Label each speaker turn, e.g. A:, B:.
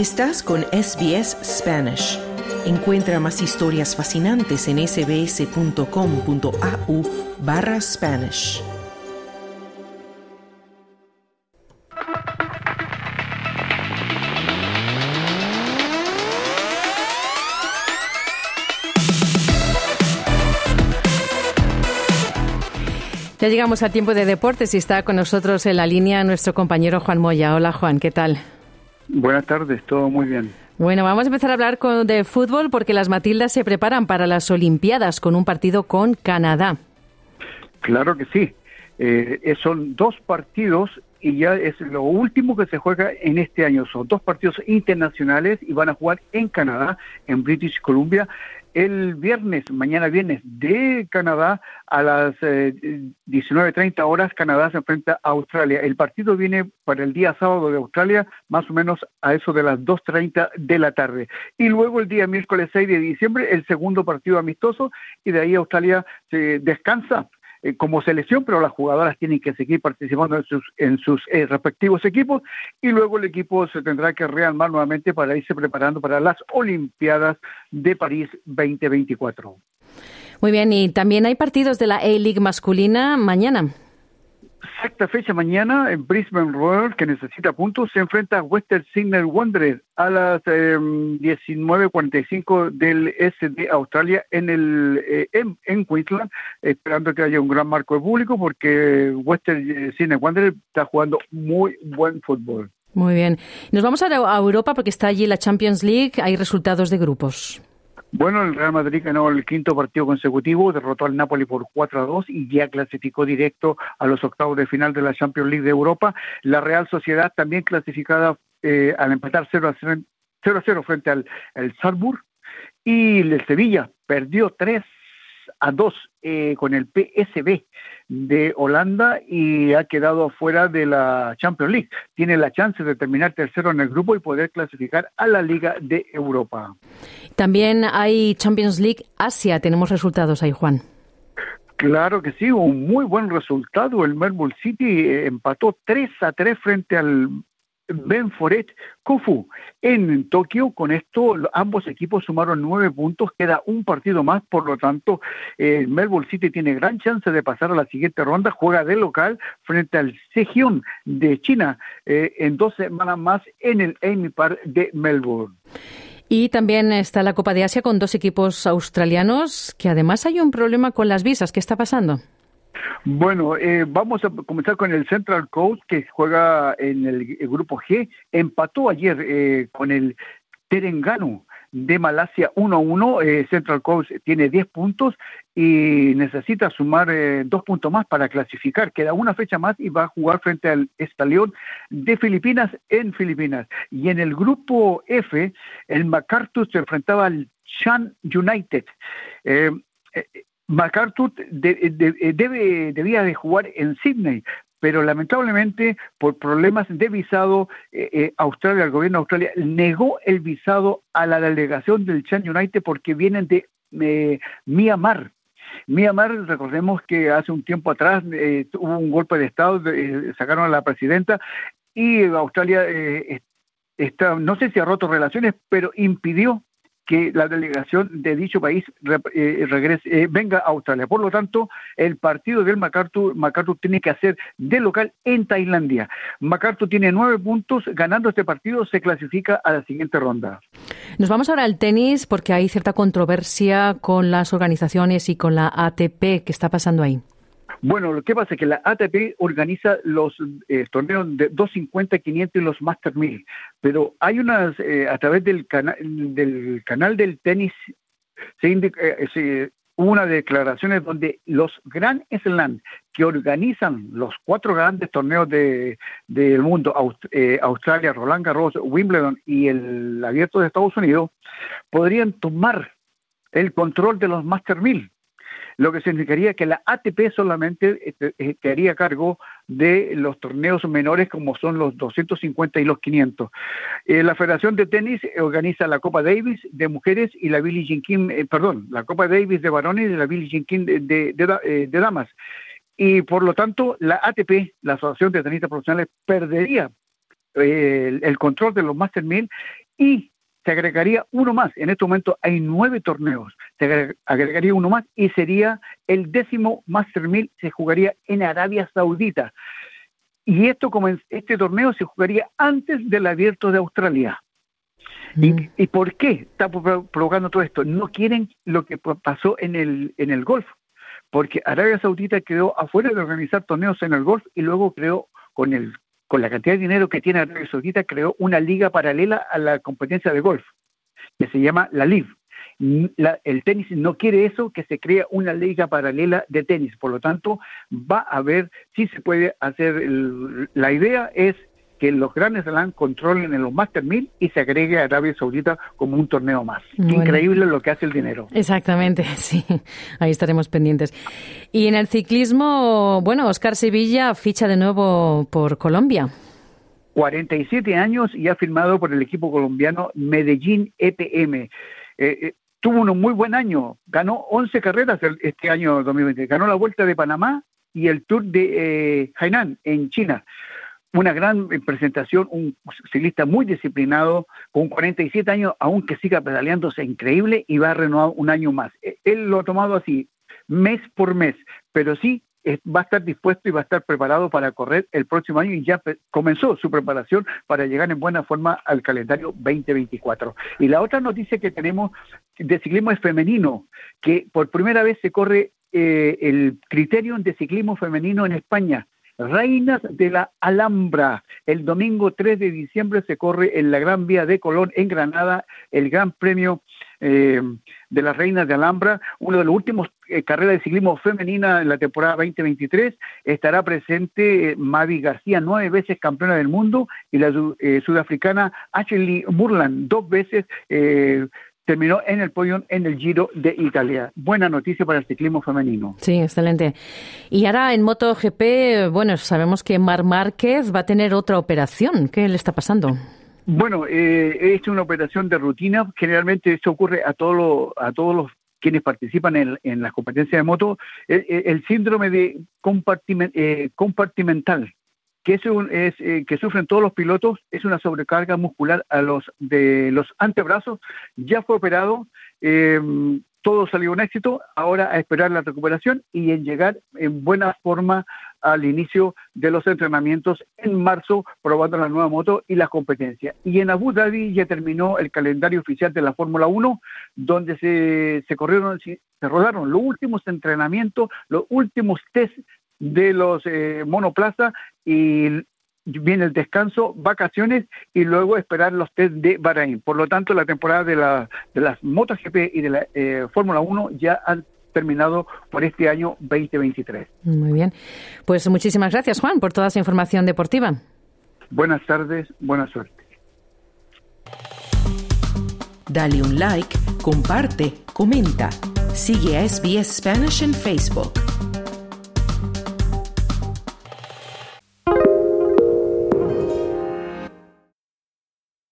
A: Estás con SBS Spanish. Encuentra más historias fascinantes en sbs.com.au barra Spanish.
B: Ya llegamos al tiempo de deportes y está con nosotros en la línea nuestro compañero Juan Moya. Hola Juan, ¿qué tal?
C: Buenas tardes, todo muy bien.
B: Bueno, vamos a empezar a hablar con, de fútbol porque las Matildas se preparan para las Olimpiadas con un partido con Canadá.
C: Claro que sí. Eh, son dos partidos y ya es lo último que se juega en este año. Son dos partidos internacionales y van a jugar en Canadá, en British Columbia el viernes, mañana viernes, de Canadá a las 19.30 eh, horas, Canadá se enfrenta a Australia. El partido viene para el día sábado de Australia, más o menos a eso de las 2.30 de la tarde. Y luego el día miércoles 6 de diciembre, el segundo partido amistoso, y de ahí Australia se descansa eh, como selección, pero las jugadoras tienen que seguir participando en sus, en sus eh, respectivos equipos y luego el equipo se tendrá que rearmar nuevamente para irse preparando para las Olimpiadas de París 2024.
B: Muy bien, y también hay partidos de la A-League masculina mañana
C: exacta fecha mañana en Brisbane Royal, que necesita puntos, se enfrenta a Western Sydney Wanderers a las 19.45 em, del SD Australia en el eh, en, Queensland, esperando que haya un gran marco de público porque Western eh, Sydney Wanderers está jugando muy buen fútbol.
B: Muy bien. Nos vamos a Europa porque está allí la Champions League, hay resultados de grupos.
C: Bueno, el Real Madrid ganó el quinto partido consecutivo, derrotó al Napoli por 4 a 2 y ya clasificó directo a los octavos de final de la Champions League de Europa. La Real Sociedad también clasificada eh, al empatar 0 a 0, 0, frente al el Salzburg y el Sevilla perdió 3 a 2 eh, con el PSB de Holanda y ha quedado fuera de la Champions League. Tiene la chance de terminar tercero en el grupo y poder clasificar a la Liga de Europa.
B: También hay Champions League Asia. Tenemos resultados ahí, Juan.
C: Claro que sí, un muy buen resultado. El Melbourne City eh, empató 3 a 3 frente al Benforet Kofu en Tokio. Con esto, ambos equipos sumaron nueve puntos, queda un partido más, por lo tanto, el Melbourne City tiene gran chance de pasar a la siguiente ronda. Juega de local frente al Sejong de China eh, en dos semanas más en el Amy Park de Melbourne.
B: Y también está la Copa de Asia con dos equipos australianos, que además hay un problema con las visas. ¿Qué está pasando?
C: Bueno, eh, vamos a comenzar con el Central Coast que juega en el, grupo G. Empató ayer eh, con el Terengganu de Malasia 1-1. Eh, Central Coast tiene 10 puntos y necesita sumar dos puntos más para clasificar. Queda una fecha más y va a jugar frente al Estalión de Filipinas en Filipinas. Y en el grupo F, el MacArthur se enfrentaba al Chan United. MacArthur eh, debía de jugar en Sydney, pero lamentablemente por problemas de visado, eh, eh, Australia, el gobierno de Australia negó el visado a la delegación del Chan United porque vienen de Myanmar. Myanmar, recordemos que hace un tiempo atrás hubo un golpe de Estado, sacaron a la presidenta y Australia está, no sé si ha roto relaciones, pero impidió que la delegación de dicho país eh, regrese, eh, venga a Australia. Por lo tanto, el partido del MacArthur, MacArthur tiene que hacer de local en Tailandia. MacArthur tiene nueve puntos, ganando este partido se clasifica a la siguiente ronda.
B: Nos vamos ahora al tenis porque hay cierta controversia con las organizaciones y con la ATP. ¿Qué está pasando ahí?
C: Bueno, lo que pasa es que la ATP organiza los eh, torneos de 250, 500 y los Master 1000, pero hay unas, eh, a través del, del canal del tenis, se indica, eh, hubo unas declaraciones donde los Grand Slam que organizan los cuatro grandes torneos del mundo, Australia, Roland Garros, Wimbledon y el Abierto de Estados Unidos, podrían tomar el control de los Master 1000 lo que significaría que la ATP solamente estaría a cargo de los torneos menores como son los 250 y los 500. Eh, la Federación de Tenis organiza la Copa Davis de mujeres y la Billie Jean King, eh, perdón, la Copa Davis de varones y la Billie Jean King de, eh, damas. Y por lo tanto, la ATP, la Asociación de Tenistas Profesionales, perdería el, control de los Master 1000 y se agregaría uno más. En este momento hay nueve torneos. Se agregaría uno más y sería el décimo Master 1000. Se jugaría en Arabia Saudita. Y esto este torneo se jugaría antes del Abierto de Australia. ¿Y, mm. ¿Y, por qué está provocando todo esto? No quieren lo que pasó en el, en el golf, porque Arabia Saudita quedó afuera de organizar torneos en el golf y luego creó con el con la cantidad de dinero que tiene Arabia Saudita, creó una liga paralela a la competencia de golf, que se llama la LIV. el tenis no quiere eso, que se crea una liga paralela de tenis. Por lo tanto, va a ver si se puede hacer. la idea es que los grandes Slam controlen en los Master 1000 y se agregue a Arabia Saudita como un torneo más. Increíble lo que hace el dinero.
B: Exactamente, sí. Ahí estaremos pendientes. Y en el ciclismo, bueno, Oscar Sevilla ficha de nuevo por Colombia.
C: 47 años y ha firmado por el equipo colombiano Medellín EPM. Eh, eh, tuvo un muy buen año, ganó 11 carreras este año 2020, ganó la Vuelta de Panamá y el Tour de eh, Hainan en China una gran presentación, un ciclista muy disciplinado, con 47 años, aunque siga pedaleándose increíble y va a renovar un año más. E, él lo ha tomado así, mes por mes, pero sí va a estar dispuesto y va a estar preparado para correr el próximo año y ya comenzó su preparación para llegar en buena forma al calendario 2024. Y la otra noticia que tenemos de ciclismo es femenino, que por primera vez se corre eh, el criterio de ciclismo femenino en España. Reinas de la Alhambra. El domingo 3 de diciembre se corre en la Gran Vía de Colón, en Granada, el Gran Premio eh, de las Reinas de Alhambra, uno de los últimos eh, carreras de ciclismo femenina en la temporada 2023. Estará presente eh, Mavi García, nueve veces campeona del mundo, y la sudafricana Ashley Burland, dos veces terminó en el podio en el Giro de Italia. Buena noticia para el ciclismo femenino.
B: Sí, excelente. Y ahora en MotoGP, bueno, sabemos que Mar Márquez va a tener otra operación. ¿Qué le está pasando?
C: Bueno, eh, es una operación de rutina. Generalmente esto ocurre a todos los, a todos los quienes participan en, las competencias de moto. El, síndrome de eh, compartimental, que es, es eh, que sufren todos los pilotos es una sobrecarga muscular a los de los antebrazos. Ya fue operado eh, todo salió un éxito ahora a esperar la recuperación y en llegar en buena forma al inicio de los entrenamientos en marzo probando la nueva moto y las competencias y en Abu Dhabi ya terminó el calendario oficial de la Fórmula 1 donde se, se corrieron se rodaron los últimos entrenamientos los últimos test de los eh, monoplaza y viene el descanso, vacaciones y luego esperar los test de Bahrein. Por lo tanto, la temporada de, la, de las MotoGP y de la eh, Fórmula 1 ya han terminado por este año 2023.
B: Muy bien. Pues muchísimas gracias, Juan, por toda esa información deportiva.
C: Buenas tardes, buena suerte.
A: Dale un like, comparte, comenta. Sigue a SBS Spanish en Facebook.